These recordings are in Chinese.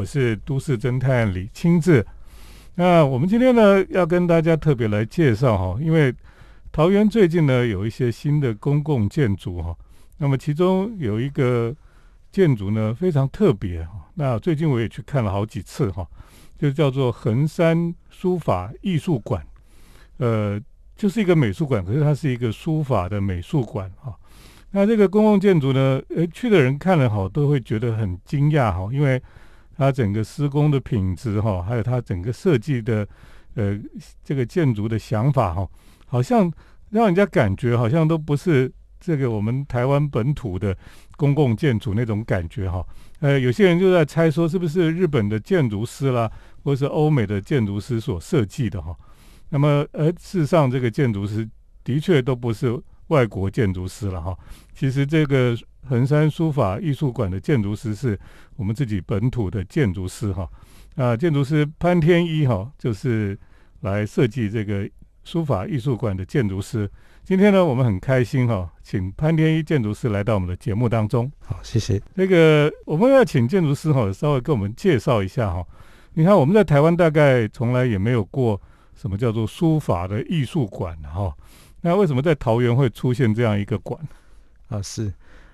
我是都市侦探李清志。那我们今天呢，要跟大家特别来介绍哈，因为桃园最近呢有一些新的公共建筑哈，那么其中有一个建筑呢非常特别哈，那最近我也去看了好几次哈，就叫做横山书法艺术馆，呃，就是一个美术馆，可是它是一个书法的美术馆哈。那这个公共建筑呢，呃，去的人看了哈，都会觉得很惊讶哈，因为它整个施工的品质哈，还有它整个设计的呃这个建筑的想法哈，好像让人家感觉好像都不是这个我们台湾本土的公共建筑那种感觉哈。呃，有些人就在猜说是不是日本的建筑师啦，或是欧美的建筑师所设计的哈。那么，呃，事实上这个建筑师的确都不是。外国建筑师了哈，其实这个横山书法艺术馆的建筑师是我们自己本土的建筑师哈，啊，建筑师潘天一哈，就是来设计这个书法艺术馆的建筑师。今天呢，我们很开心哈，请潘天一建筑师来到我们的节目当中。好，谢谢。那个我们要请建筑师哈，稍微跟我们介绍一下哈。你看我们在台湾大概从来也没有过什么叫做书法的艺术馆哈。那为什么在桃园会出现这样一个馆？啊，是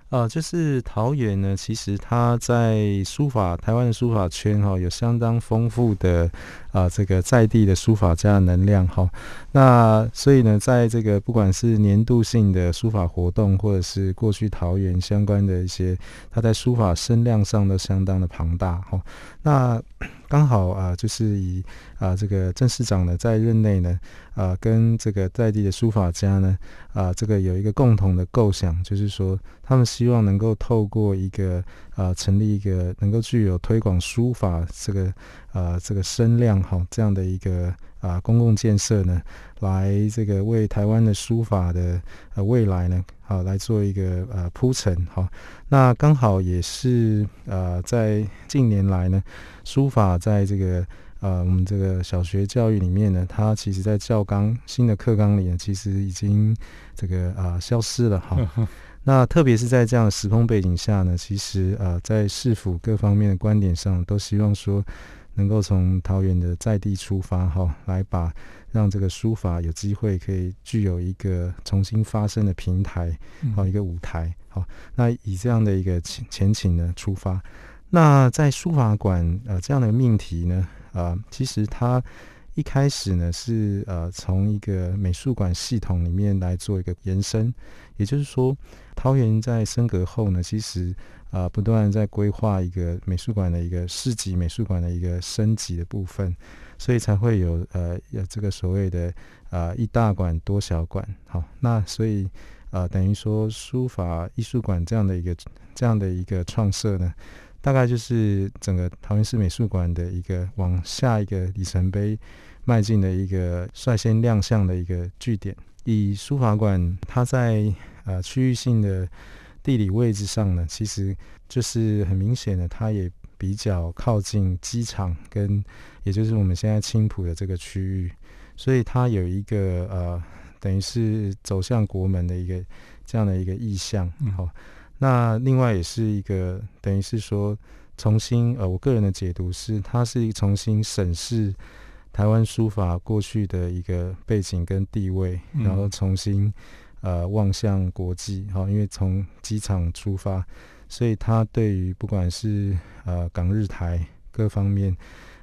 啊，就是桃园呢，其实它在书法台湾的书法圈哈，有相当丰富的啊这个在地的书法家的能量哈。那所以呢，在这个不管是年度性的书法活动，或者是过去桃园相关的一些，他在书法声量上都相当的庞大哈。那刚好啊，就是以啊这个郑市长呢在任内呢，啊跟这个在地的书法家呢，啊这个有一个共同的构想，就是说他们希望能够透过一个啊成立一个能够具有推广书法这个啊这个声量哈这样的一个啊公共建设呢，来这个为台湾的书法的呃未来呢，好来做一个呃铺陈哈。那刚好也是呃，在近年来呢，书法在这个呃我们这个小学教育里面呢，它其实在教纲新的课纲里呢，其实已经这个啊消失了哈。那特别是在这样的时空背景下呢，其实呃在市府各方面的观点上，都希望说能够从桃园的在地出发哈，来把让这个书法有机会可以具有一个重新发声的平台，好一个舞台。好，那以这样的一个前前景呢出发，那在书法馆呃这样的命题呢，呃，其实它一开始呢是呃从一个美术馆系统里面来做一个延伸，也就是说，桃园在升格后呢，其实啊不断在规划一个美术馆的一个市级美术馆的一个升级的部分，所以才会有呃有这个所谓的啊一大馆多小馆，好，那所以。啊，等于说书法艺术馆这样的一个这样的一个创设呢，大概就是整个桃园市美术馆的一个往下一个里程碑迈进的一个率先亮相的一个据点。以书法馆它在呃区域性的地理位置上呢，其实就是很明显的，它也比较靠近机场跟也就是我们现在青浦的这个区域，所以它有一个呃。等于是走向国门的一个这样的一个意向，好，那另外也是一个等于是说重新呃，我个人的解读是，它是重新审视台湾书法过去的一个背景跟地位，然后重新呃望向国际，哈，因为从机场出发，所以它对于不管是呃港日台各方面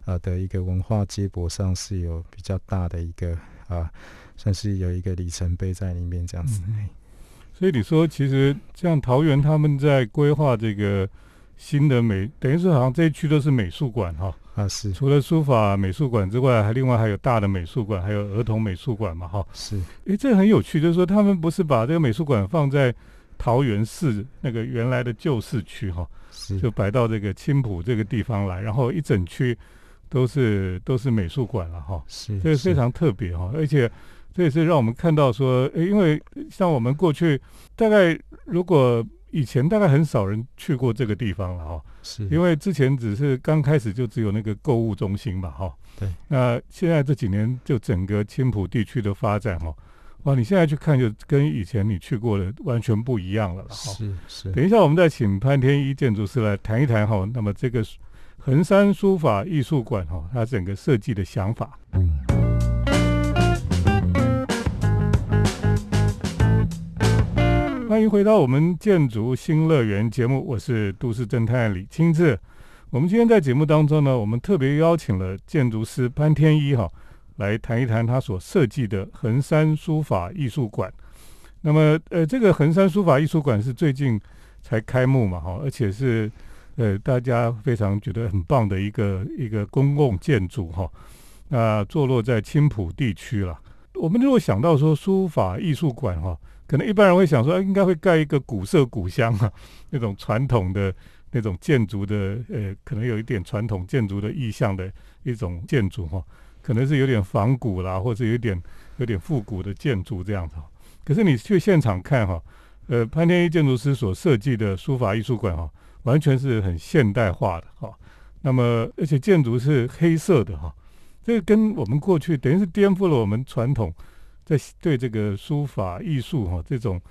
呃的一个文化接驳上是有比较大的一个啊。算是有一个里程碑在里面这样子，所以你说其实像桃园他们在规划这个新的美，等于是好像这一区都是美术馆哈啊是，除了书法美术馆之外，还另外还有大的美术馆，还有儿童美术馆嘛哈。是，诶，这很有趣，就是说他们不是把这个美术馆放在桃园市那个原来的旧市区哈，是。就摆到这个青浦这个地方来，然后一整区都是都是美术馆了哈，是，这个非常特别哈，而且。这也是让我们看到说，诶，因为像我们过去大概如果以前大概很少人去过这个地方了哈，是。因为之前只是刚开始就只有那个购物中心嘛哈，对，那现在这几年就整个青浦地区的发展哈，哇，你现在去看就跟以前你去过的完全不一样了了哈，是是。等一下我们再请潘天一建筑师来谈一谈哈，那么这个横山书法艺术馆哈，它整个设计的想法。欢迎回到我们建筑新乐园节目，我是都市侦探李清志。我们今天在节目当中呢，我们特别邀请了建筑师潘天一哈，来谈一谈他所设计的横山书法艺术馆。那么，呃，这个横山书法艺术馆是最近才开幕嘛，哈，而且是呃大家非常觉得很棒的一个一个公共建筑哈。那坐落在青浦地区了。我们如果想到说书法艺术馆哈。可能一般人会想说，应该会盖一个古色古香啊，那种传统的那种建筑的，呃，可能有一点传统建筑的意象的一种建筑哈，可能是有点仿古啦，或者有点有点复古的建筑这样子。可是你去现场看哈，呃，潘天一建筑师所设计的书法艺术馆哈，完全是很现代化的哈。那么而且建筑是黑色的哈，这个跟我们过去等于是颠覆了我们传统。在对这个书法艺术哈这种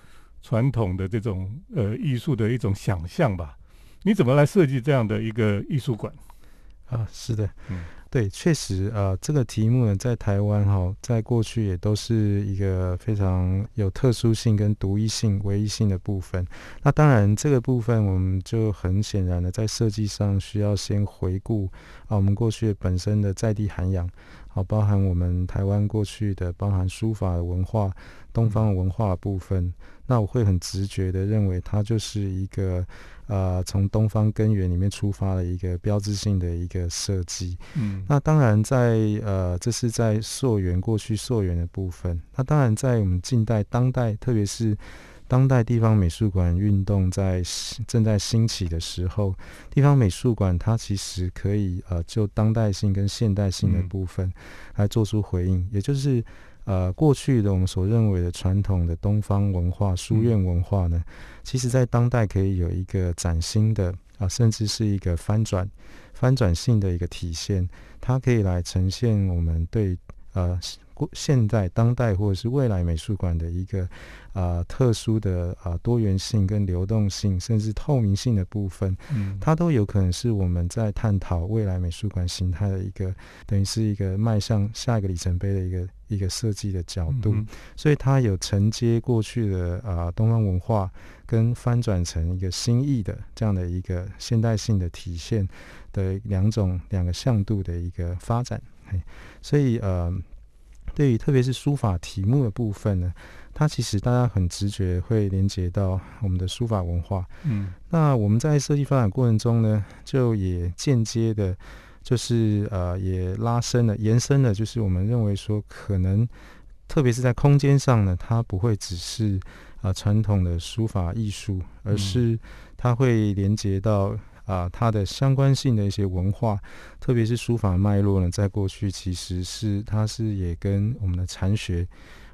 传统的这种呃艺术的一种想象吧，你怎么来设计这样的一个艺术馆？啊，是的，嗯，对，确实呃，这个题目呢，在台湾哈，在过去也都是一个非常有特殊性跟独一性、唯一性的部分。那当然，这个部分我们就很显然的在设计上需要先回顾啊，我们过去本身的在地涵养。好，包含我们台湾过去的，包含书法文化、东方文化部分，那我会很直觉的认为，它就是一个呃，从东方根源里面出发的一个标志性的一个设计。嗯，那当然在呃，这是在溯源过去溯源的部分。那当然在我们近代、当代，特别是。当代地方美术馆运动在正在兴起的时候，地方美术馆它其实可以呃就当代性跟现代性的部分来做出回应，也就是呃过去的我们所认为的传统的东方文化书院文化呢，其实在当代可以有一个崭新的啊，甚至是一个翻转翻转性的一个体现，它可以来呈现我们对呃。现代、当代或者是未来美术馆的一个啊特殊的啊多元性跟流动性，甚至透明性的部分，嗯，它都有可能是我们在探讨未来美术馆形态的一个，等于是一个迈向下一个里程碑的一个一个设计的角度。所以它有承接过去的啊东方文化，跟翻转成一个新意的这样的一个现代性的体现的两种两个向度的一个发展。所以呃。对于特别是书法题目的部分呢，它其实大家很直觉会连接到我们的书法文化。嗯，那我们在设计发展过程中呢，就也间接的，就是呃，也拉伸了、延伸了，就是我们认为说，可能特别是在空间上呢，它不会只是啊传统的书法艺术，而是它会连接到。啊，它的相关性的一些文化，特别是书法脉络呢，在过去其实是它是也跟我们的禅学，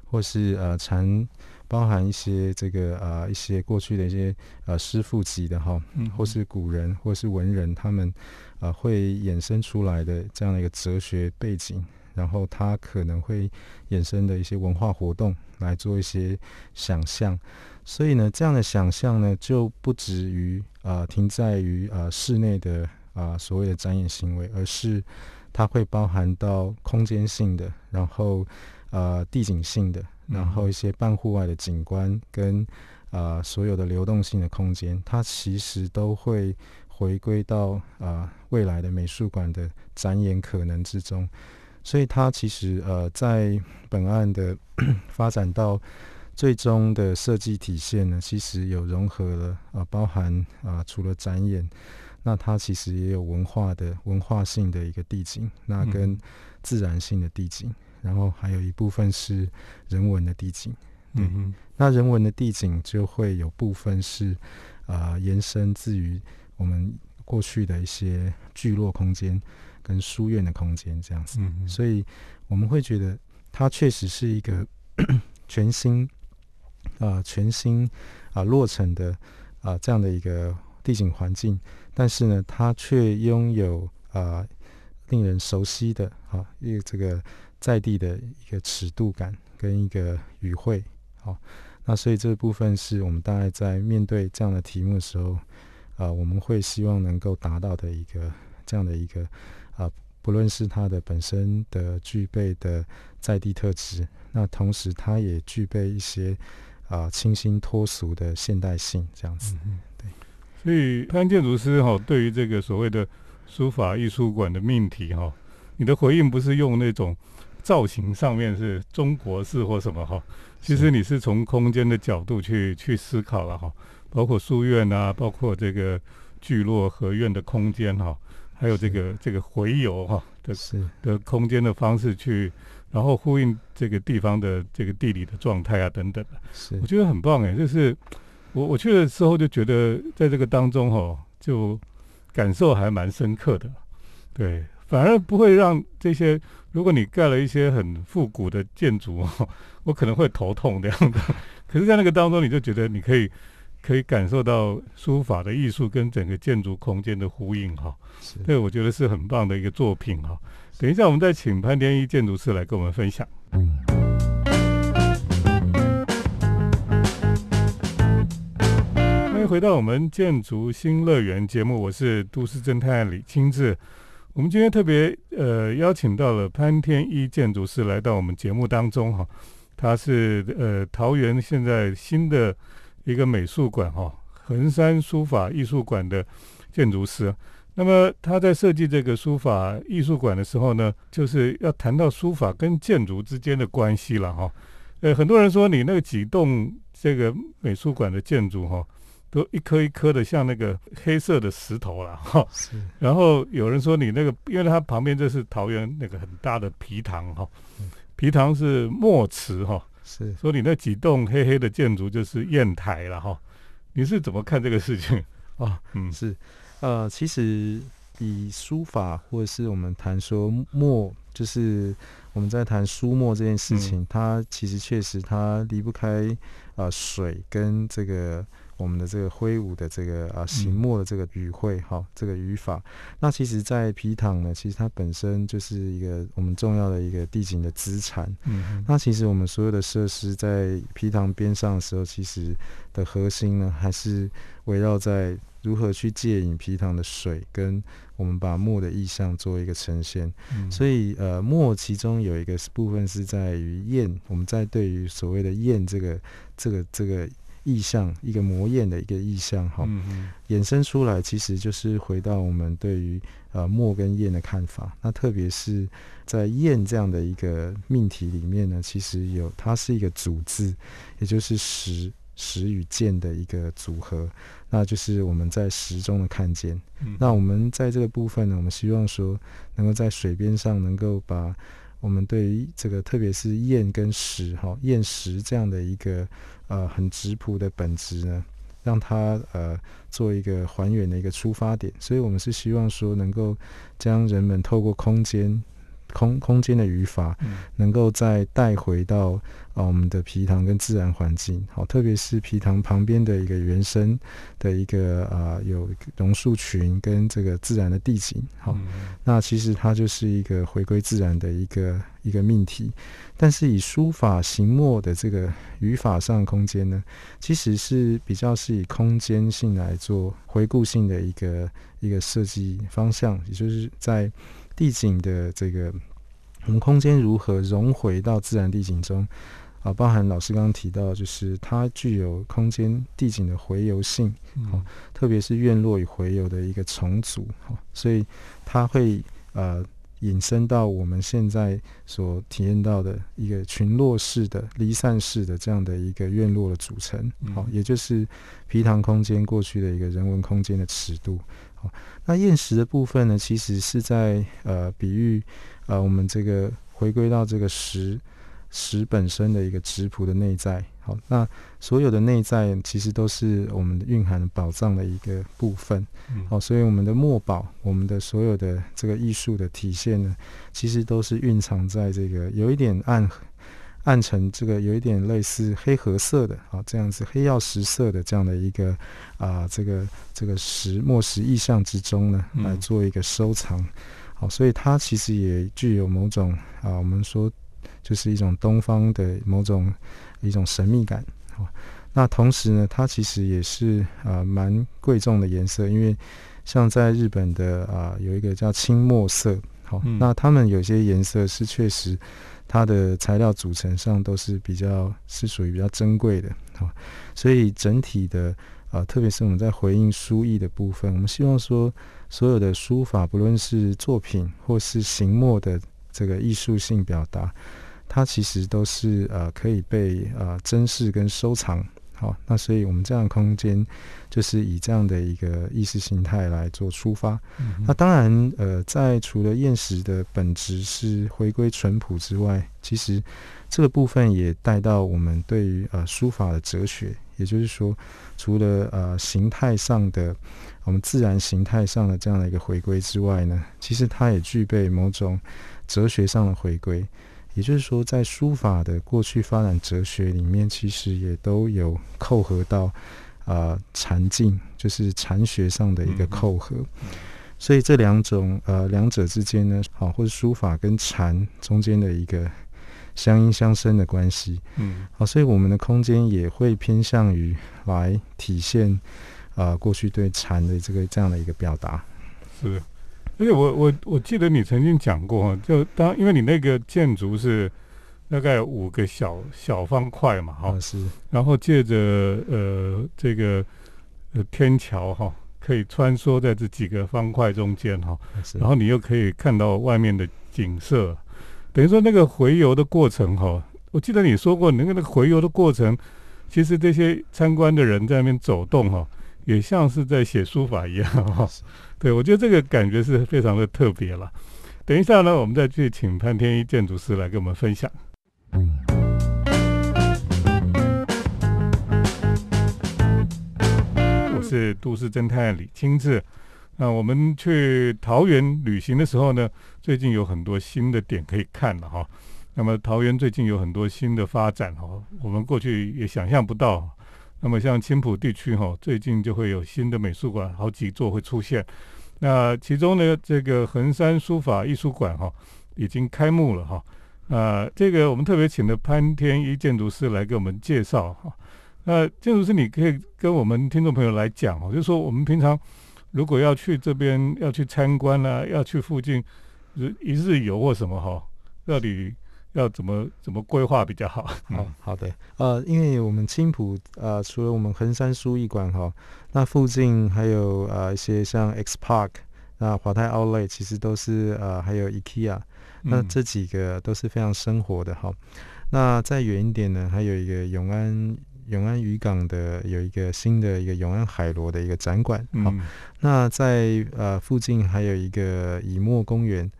或是呃禅，包含一些这个啊一些过去的一些呃师傅级的哈，或是古人或是文人，他们啊会衍生出来的这样的一个哲学背景，然后它可能会衍生的一些文化活动来做一些想象。所以呢，这样的想象呢，就不止于啊停在于啊室内的啊所谓的展演行为，而是它会包含到空间性的，然后呃地景性的，然后一些半户外的景观跟啊所有的流动性的空间，它其实都会回归到啊未来的美术馆的展演可能之中。所以它其实呃在本案的 发展到。最终的设计体现呢，其实有融合了啊，包含啊，除了展演，那它其实也有文化的文化性的一个地景，那跟自然性的地景，然后还有一部分是人文的地景。对嗯，那人文的地景就会有部分是啊，延伸自于我们过去的一些聚落空间跟书院的空间这样子。所以我们会觉得它确实是一个 全新。啊，全新啊落成的啊这样的一个地景环境，但是呢，它却拥有啊令人熟悉的啊一个这个在地的一个尺度感跟一个语汇。好，那所以这部分是我们大概在面对这样的题目的时候，啊，我们会希望能够达到的一个这样的一个啊，不论是它的本身的具备的在地特质，那同时它也具备一些啊清新脱俗的现代性，这样子。对。所以潘建筑师哈，对于这个所谓的书法艺术馆的命题哈，你的回应不是用那种造型上面是中国式或什么哈，其实你是从空间的角度去去思考了哈，包括书院啊，包括这个聚落合院的空间哈，还有这个这个回游哈的的空间的方式去，然后呼应这个地方的这个地理的状态啊等等的，我觉得很棒哎，就是我我去的时候就觉得在这个当中哈就。感受还蛮深刻的，对，反而不会让这些。如果你盖了一些很复古的建筑，我可能会头痛这样的。可是，在那个当中，你就觉得你可以可以感受到书法的艺术跟整个建筑空间的呼应哈。对，我觉得是很棒的一个作品哈。等一下，我们再请潘天一建筑师来跟我们分享。欢迎回到我们建筑新乐园节目，我是都市侦探李清志。我们今天特别呃邀请到了潘天一建筑师来到我们节目当中哈，他是呃桃园现在新的一个美术馆哈衡山书法艺术馆的建筑师。那么他在设计这个书法艺术馆的时候呢，就是要谈到书法跟建筑之间的关系了哈。呃，很多人说你那个几栋这个美术馆的建筑哈。都一颗一颗的，像那个黑色的石头了哈。是。然后有人说你那个，因为它旁边这是桃园那个很大的皮塘哈，皮塘是墨池哈。是。说你那几栋黑黑的建筑就是砚台了哈。你是怎么看这个事情？哦，嗯，是。呃，其实以书法或者是我们谈说墨，就是我们在谈书墨这件事情，它其实确实它离不开啊水跟这个。我们的这个挥舞的这个啊行墨的这个语汇哈，这个语法，那其实，在皮塘呢，其实它本身就是一个我们重要的一个地景的资产。嗯，那其实我们所有的设施在皮塘边上的时候，其实的核心呢，还是围绕在如何去借引皮塘的水，跟我们把墨的意象做一个呈现。嗯所以呃，墨其中有一个部分是在于砚，我们在对于所谓的砚这个这个这个。意象一个魔焰的一个意象哈，衍生出来其实就是回到我们对于呃墨跟砚的看法。那特别是在砚这样的一个命题里面呢，其实有它是一个组字，也就是石石与剑的一个组合。那就是我们在石中的看见。那我们在这个部分呢，我们希望说能够在水边上能够把。我们对于这个，特别是厌跟食哈，厌食这样的一个呃很质朴的本质呢，让它呃做一个还原的一个出发点。所以我们是希望说，能够将人们透过空间。空空间的语法，能够再带回到啊我们的皮塘跟自然环境，好，特别是皮塘旁边的一个原生的一个啊有榕树群跟这个自然的地景，好，那其实它就是一个回归自然的一个一个命题。但是以书法行墨的这个语法上空间呢，其实是比较是以空间性来做回顾性的一个一个设计方向，也就是在。地景的这个，我们空间如何融回到自然地景中啊？包含老师刚刚提到，就是它具有空间地景的回游性，好，特别是院落与回游的一个重组，好，所以它会呃引申到我们现在所体验到的一个群落式的离散式的这样的一个院落的组成，好，也就是皮塘空间过去的一个人文空间的尺度。那厌食的部分呢，其实是在呃比喻呃我们这个回归到这个食食本身的一个质朴的内在。好，那所有的内在其实都是我们蕴含宝藏的一个部分。好，所以我们的墨宝，我们的所有的这个艺术的体现呢，其实都是蕴藏在这个有一点暗。暗沉这个有一点类似黑褐色的啊，这样子黑曜石色的这样的一个啊，这个这个石墨石意象之中呢，来做一个收藏。好，所以它其实也具有某种啊，我们说就是一种东方的某种一种神秘感。好，那同时呢，它其实也是啊蛮贵重的颜色，因为像在日本的啊，有一个叫青墨色，好，嗯那他们有些颜色是确实它的材料组成上都是比较是属于比较珍贵的，啊，所以整体的啊，特别是我们在回应书艺的部分，我们希望说所有的书法，不论是作品或是行墨的这个艺术性表达，它其实都是呃可以被呃珍视跟收藏。好，那所以我们这样的空间就是以这样的一个意识形态来做出发。嗯那当然，呃，在除了厌食的本质是回归淳朴之外，其实这个部分也带到我们对于呃书法的哲学，也就是说，除了呃形态上的我们自然形态上的这样的一个回归之外呢，其实它也具备某种哲学上的回归。也就是说，在书法的过去发展哲学里面，其实也都有扣合到呃禅境，就是禅学上的一个扣合。所以这两种呃两者之间呢，好，或者书法跟禅中间的一个相因相生的关系，嗯好，所以我们的空间也会偏向于来体现呃过去对禅的这个这样的一个表达。是，而且我我我记得你曾经讲过，就当因为你那个建筑是大概五个小小方块嘛，哈、啊，是。然后借着呃这个呃天桥哈、可以穿梭在这几个方块中间哈、是，然后你又可以看到外面的景色，等于说那个回游的过程哈、我记得你说过，你那个那个回游的过程，其实这些参观的人在那边走动哈、也像是在写书法一样哈、对，我觉得这个感觉是非常的特别了。等一下呢，我们再去请潘天一建筑师来跟我们分享。我是都市侦探李清志。那我们去桃园旅行的时候呢，最近有很多新的点可以看了哈。那么桃园最近有很多新的发展哈，我们过去也想象不到。那么像青浦地区哈，最近就会有新的美术馆，好几座会出现。那其中呢，这个横山书法艺术馆哈已经开幕了哈。啊，这个我们特别请了潘天一建筑师来给我们介绍哈。那建筑师，你可以跟我们听众朋友来讲哦，就是说我们平常如果要去这边要去参观啊，要去附近一日游或什么哈，到底要怎么怎么规划比较好？好好的，呃，因为我们青浦呃，除了我们横山书艺馆哈，那附近还有呃一些像 X Park，那华泰 Outlet 其实都是呃还有 IKEA，那嗯这几个都是非常生活的哈。那再远一点呢，还有一个永安永安渔港的有一个新的一个永安海螺的一个展馆，好、嗯。那在呃附近还有一个以墨公园，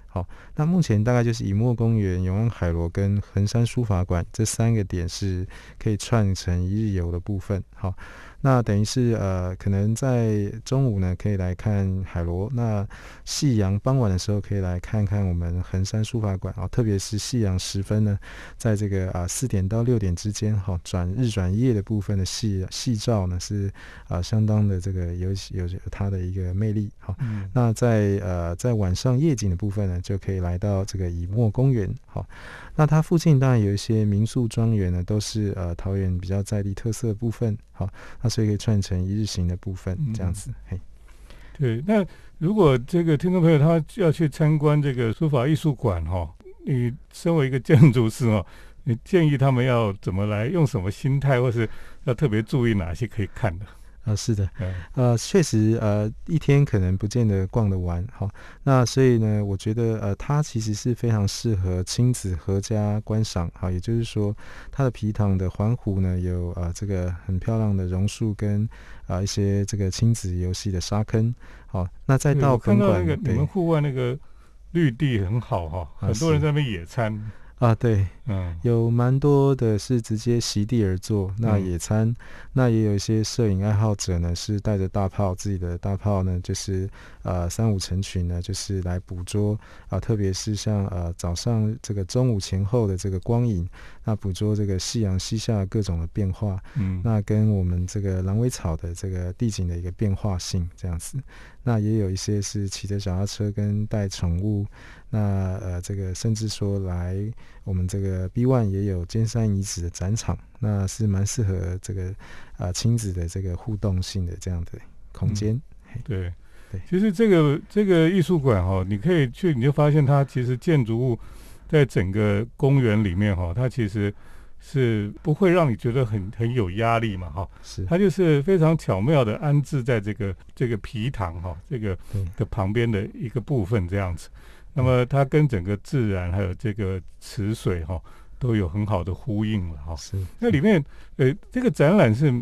那目前大概就是以墨公园、永安海螺跟横山书法馆这三个点是可以串成一日游的部分，好。那等于是呃，可能在中午呢可以来看海螺，那夕阳傍晚的时候可以来看看我们横山书法馆啊，特别是夕阳时分呢，在这个啊四点到六点之间哈、转日转夜的部分的夕夕照呢是啊相当的这个有有有它的一个魅力好。嗯那在呃在晚上夜景的部分呢，就可以来到这个以墨公园。好，那它附近当然有一些民宿庄园呢，都是呃桃园比较在地特色的部分。好，那所以可以串成一日行的部分嗯这样子。嘿，对，那如果这个听众朋友他要去参观这个书法艺术馆哈，你身为一个建筑师哦，你建议他们要怎么来，用什么心态，或是要特别注意哪些可以看的？啊、是的，嗯。呃，确实，呃，一天可能不见得逛得完，好，那所以呢，我觉得，呃，它其实是非常适合亲子合家观赏，好，也就是说，它的皮塘的环湖呢，有呃这个很漂亮的榕树跟啊、一些这个亲子游戏的沙坑，好，那再到本馆，我看到那个你们户外那个绿地很好哈，啊很多人在那边野餐。啊，对，嗯。有蛮多的是直接席地而坐，那嗯野餐，那也有一些摄影爱好者呢，是带着大炮，自己的大炮呢，就是呃三五成群呢，就是来捕捉啊、特别是像呃早上这个中午前后的这个光影，那捕捉这个夕阳西下各种的变化，嗯，那跟我们这个狼尾草的这个地景的一个变化性这样子，那也有一些是骑着小踏车跟带宠物，那呃这个甚至说来我们这个 B One 也有尖山遗址的展场，那是蛮适合这个啊亲子的这个互动性的这样的空间。对，对其实这个这个艺术馆哈，你可以去，你就发现它其实建筑物在整个公园里面哈，它其实是不会让你觉得很很有压力嘛哈。是，它就是非常巧妙的安置在这个这个皮塘哈这个的旁边的一个部分这样子。那么它跟整个自然还有这个池水哈都有很好的呼应了哈。是。那里面呃这个展览是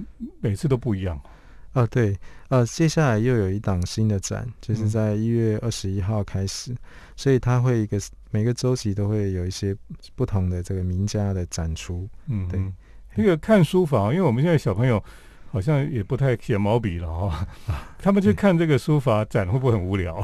每次都不一样。啊，对，呃，接下来又有一档新的展，就是嗯在一月二十一号开始，所以它会一个每个周期都会有一些不同的这个名家的展出。嗯，对。那个看书法，因为我们现在小朋友好像也不太写毛笔了哈、他们去看这个书法展会不会很无聊？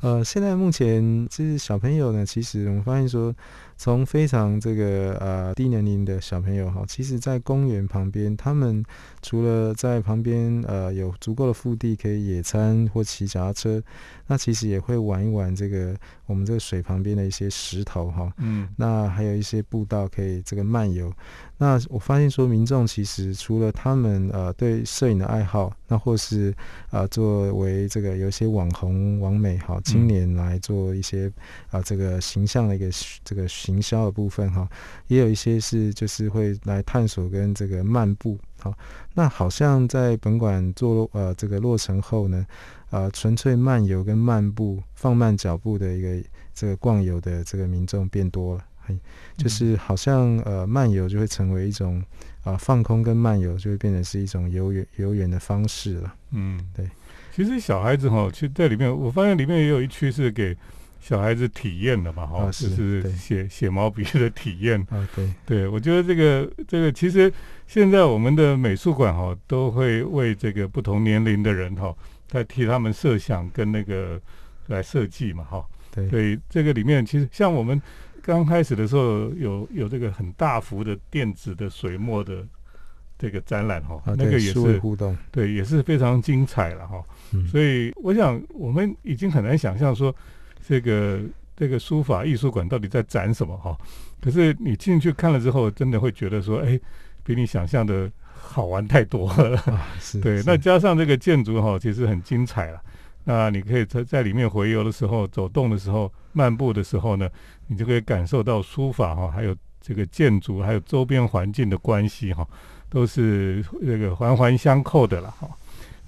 呃，现在目前就是小朋友呢，其实我们发现说，从非常这个呃低年龄的小朋友哈，其实在公园旁边，他们除了在旁边呃有足够的腹地可以野餐或骑脚踏车，那其实也会玩一玩这个我们这个水旁边的一些石头哈。嗯那还有一些步道可以这个漫游。那我发现说，民众其实除了他们呃对摄影的爱好，那或是呃作为这个有一些网红、网美好青年来做一些啊、呃这个形象的一个这个行销的部分哈，也有一些是就是会来探索跟这个漫步好。那好像在本馆做呃这个落成后呢，呃纯粹漫游跟漫步放慢脚步的一个这个逛游的这个民众变多了。嘿就是好像呃漫游就会成为一种啊、放空跟漫游就会变成是一种游园游园的方式了。嗯，对。其实小孩子哈，去在里面，我发现里面也有一区是给小孩子体验的嘛哈，啊就是写写毛笔的体验。啊，对，对，我觉得这个这个其实现在我们的美术馆哈，都会为这个不同年龄的人哈，在替他们设想跟那个来设计嘛哈。对，所以这个里面其实像我们刚开始的时候有有这个很大幅的电子的水墨的这个展览哈，啊，那个也是互动，对，也是非常精彩了哈。嗯，所以我想我们已经很难想象说这个这个书法艺术馆到底在展什么哈。可是你进去看了之后，真的会觉得说，哎，比你想象的好玩太多了。啊，是，对，那加上这个建筑哈，其实很精彩了。那你可以在在里面回游的时候、走动的时候、漫步的时候呢，你就可以感受到书法哈，还有这个建筑，还有周边环境的关系哈，都是这个环环相扣的了哈。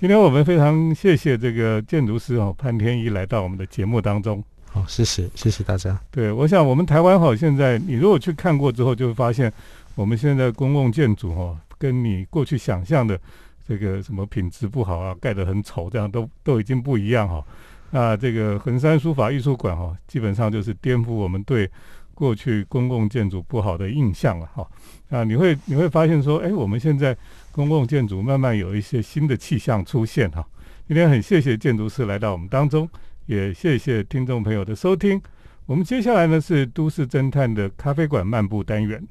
今天我们非常谢谢这个建筑师哦潘天一来到我们的节目当中。好，谢谢，谢谢大家。对，我想我们台湾哈，现在你如果去看过之后，就会发现我们现在公共建筑哈，跟你过去想象的这个什么品质不好啊，盖得很丑，这样都都已经不一样哈。那这个横山书法艺术馆哈，基本上就是颠覆我们对过去公共建筑不好的印象了哈。啊，你会你会发现说，哎，我们现在公共建筑慢慢有一些新的气象出现哈。今天很谢谢建筑师来到我们当中。也谢谢听众朋友的收听。我们接下来呢是都市侦探的咖啡馆漫步单元。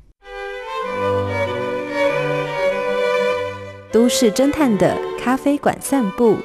都市侦探的咖啡馆散步。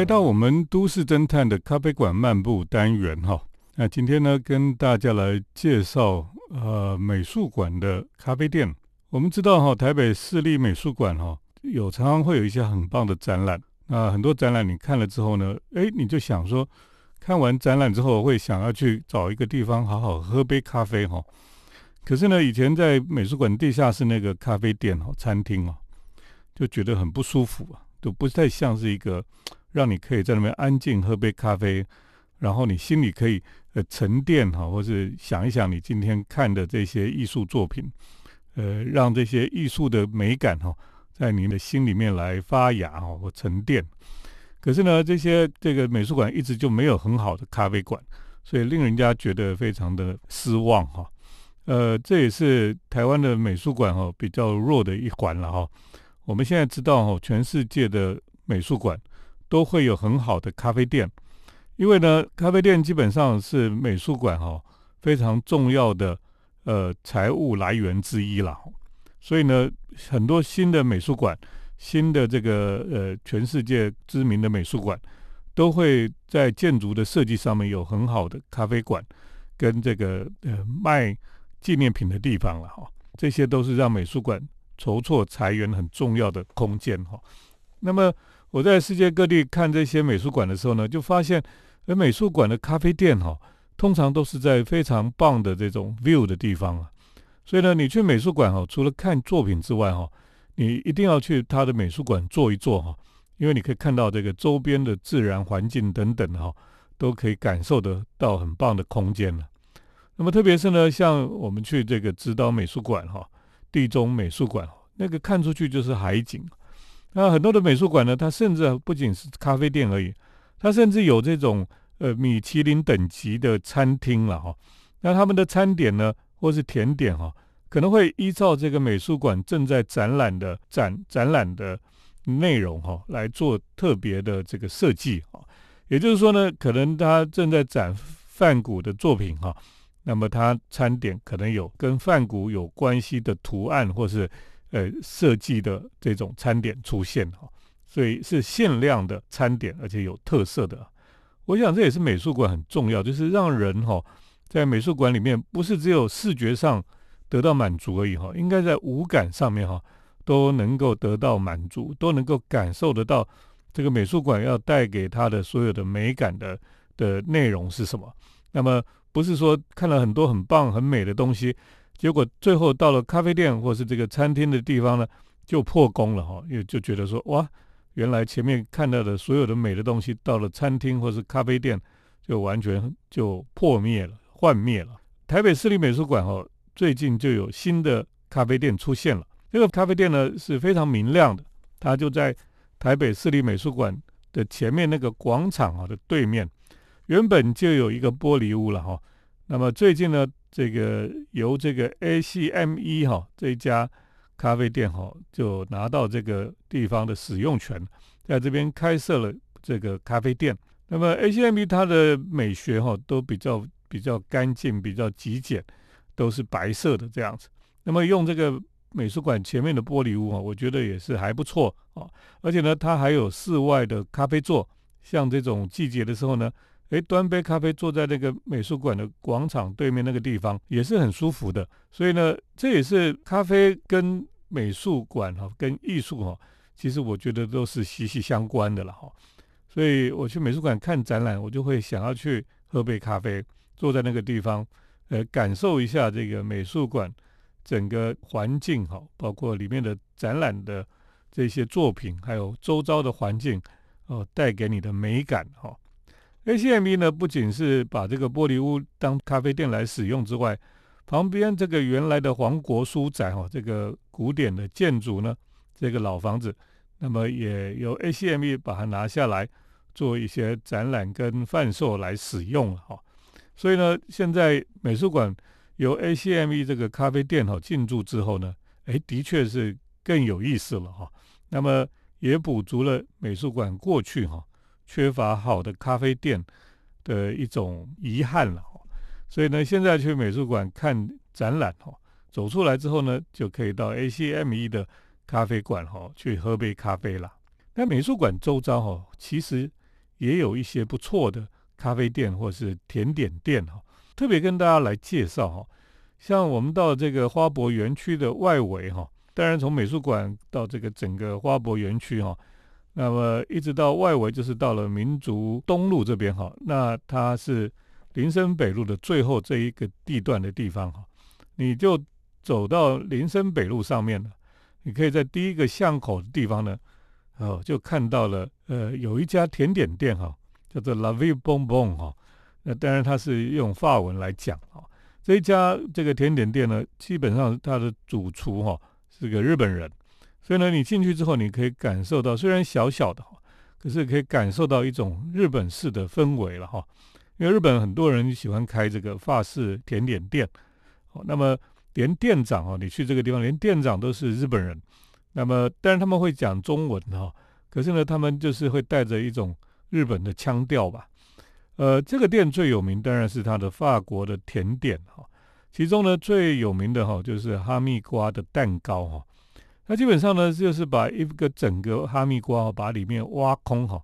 来到我们都市侦探的咖啡馆漫步单元哈。那今天呢，跟大家来介绍呃美术馆的咖啡店。我们知道哈，台北市立美术馆哈有常常会有一些很棒的展览。那很多展览你看了之后呢，诶，你就想说，看完展览之后会想要去找一个地方好好喝杯咖啡哈。可是呢，以前在美术馆地下室那个咖啡店哦，餐厅哦，就觉得很不舒服啊，就不太像是一个让你可以在那边安静喝杯咖啡，然后你心里可以呃沉淀哈，或是想一想你今天看的这些艺术作品。呃，让这些艺术的美感哈、在你的心里面来发芽哈或沉淀。可是呢，这些这个美术馆一直就没有很好的咖啡馆，所以令人家觉得非常的失望哈、呃，这也是台湾的美术馆哈比较弱的一环了哈。我们现在知道哈，全世界的美术馆都会有很好的咖啡店，因为呢，咖啡店基本上是美术馆哈非常重要的。呃，财务来源之一啦，所以呢，很多新的美术馆、新的这个呃，全世界知名的美术馆，都会在建筑的设计上面有很好的咖啡馆，跟这个呃卖纪念品的地方了哈。这些都是让美术馆筹措财源很重要的空间哈。那么我在世界各地看这些美术馆的时候呢，就发现，而美术馆的咖啡店哈，通常都是在非常棒的这种 view 的地方啊。所以呢，你去美术馆哈，除了看作品之外哈，你一定要去他的美术馆坐一坐哈，因为你可以看到这个周边的自然环境等等哈，都可以感受得到很棒的空间了。那么特别是呢，像我们去这个指导美术馆哈，地中美术馆，那个看出去就是海景。那很多的美术馆呢，它甚至不仅是咖啡店而已，它甚至有这种呃米其林等级的餐厅了哈。那他们的餐点呢，或是甜点哈，可能会依照这个美术馆正在展览的展展览的内容哈，来做特别的这个设计啊。也就是说呢，可能他正在展梵谷的作品哈。那么它餐点可能有跟梵谷有关系的图案，或是呃设计的这种餐点出现哈，所以是限量的餐点，而且有特色的。我想这也是美术馆很重要，就是让人哈在美术馆里面不是只有视觉上得到满足而已哈，应该在五感上面哈都能够得到满足，都能够感受得到这个美术馆要带给他的所有的美感的的内容是什么。那么。不是说看了很多很棒很美的东西，结果最后到了咖啡店或是这个餐厅的地方呢，就破功了哈，因为就觉得说哇，原来前面看到的所有的美的东西，到了餐厅或是咖啡店，就完全就破灭了、幻灭了。台北市立美术馆哈，最近就有新的咖啡店出现了。这个咖啡店呢是非常明亮的，它就在台北市立美术馆的前面那个广场啊的对面。原本就有一个玻璃屋了哈，那么最近呢，这个由这个 ACME 哈这一家咖啡店哈就拿到这个地方的使用权，在这边开设了这个咖啡店。那么 ACME 它的美学哈都比较比较干净，比较极简，都是白色的这样子。那么用这个美术馆前面的玻璃屋哈，我觉得也是还不错啊。而且呢，它还有室外的咖啡座，像这种季节的时候呢。诶，端杯咖啡，坐在那个美术馆的广场对面那个地方，也是很舒服的。所以呢，这也是咖啡跟美术馆哈，跟艺术哈，其实我觉得都是息息相关的了哈。所以我去美术馆看展览，我就会想要去喝杯咖啡，坐在那个地方，呃，感受一下这个美术馆整个环境哈，包括里面的展览的这些作品，还有周遭的环境哦，带给你的美感哈。ACME 呢，不仅是把这个玻璃屋当咖啡店来使用之外，旁边这个原来的黄国书宅哈，这个古典的建筑呢，这个老房子，那么也由 ACME 把它拿下来做一些展览跟贩售来使用了哈。所以呢，现在美术馆由 ACME 这个咖啡店哈进驻之后呢，哎，的确是更有意思了哈。那么也补足了美术馆过去哈。缺乏好的咖啡店的一种遗憾了，所以呢，现在去美术馆看展览哈，走出来之后呢，就可以到 ACME 的咖啡馆哈去喝杯咖啡了。那美术馆周遭哈，其实也有一些不错的咖啡店或是甜点店哈，特别跟大家来介绍哈。像我们到这个花博园区的外围哈，当然从美术馆到这个整个花博园区哈。那么一直到外围，就是到了民族东路这边哈，那它是林森北路的最后这一个地段的地方哈，你就走到林森北路上面了，你可以在第一个巷口的地方呢，哦，就看到了呃有一家甜点店哈，叫做 La Vie Bonbon 哈，那当然它是用法文来讲哈，这一家这个甜点店呢，基本上它的主厨哈是个日本人。所以呢，你进去之后，你可以感受到，虽然小小的哈，可是可以感受到一种日本式的氛围了哈。因为日本很多人喜欢开这个法式甜点店，哦，那么连店长哦，你去这个地方，连店长都是日本人。那么当然他们会讲中文哈，可是呢，他们就是会带着一种日本的腔调吧。呃，这个店最有名当然是它的法国的甜点哈，其中呢最有名的哈就是哈密瓜的蛋糕哈。那基本上呢，就是把一个整个哈密瓜把里面挖空哈，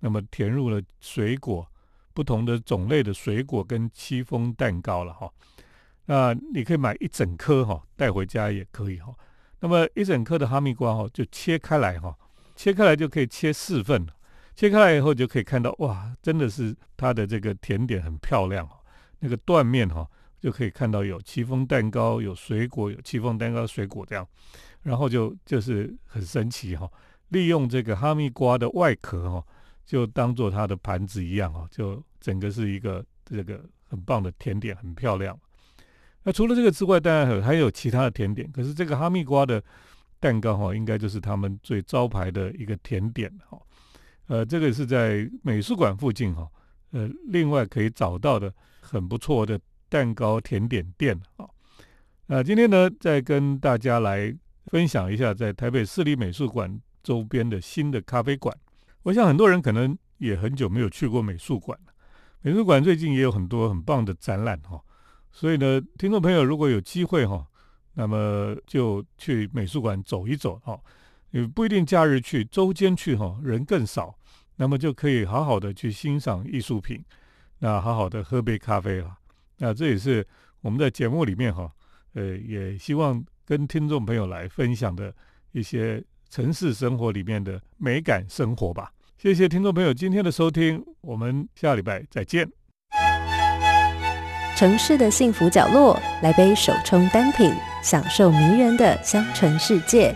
那么填入了水果，不同的种类的水果跟戚风蛋糕了哈。那你可以买一整颗哈带回家也可以哈。那么一整颗的哈密瓜哈就切开来哈，切开来就可以切四份，切开来以后就可以看到哇，真的是它的这个甜点很漂亮哈。那个断面哈就可以看到有戚风蛋糕，有水果，有戚风蛋糕水果这样，然后就就是很神奇哈。利用这个哈密瓜的外壳哈，就当做它的盘子一样哈，就整个是一个这个很棒的甜点，很漂亮。那除了这个之外，当然还还有其他的甜点。可是这个哈密瓜的蛋糕哈，应该就是他们最招牌的一个甜点哈。呃，这个是在美术馆附近哈，呃，另外可以找到的很不错的蛋糕甜点店啊。那今天呢，再跟大家来分享一下在台北市立美术馆周边的新的咖啡馆。我想很多人可能也很久没有去过美术馆了。美术馆最近也有很多很棒的展览哈。所以呢，听众朋友如果有机会哈，那么就去美术馆走一走哈。也不一定假日去，周间去哈，人更少，那么就可以好好的去欣赏艺术品，那好好的喝杯咖啡了。那这也是我们在节目里面哈，呃，也希望跟听众朋友来分享的一些城市生活里面的美感生活吧。谢谢听众朋友今天的收听，我们下礼拜再见。城市的幸福角落，来杯手冲单品，享受迷人的香醇世界。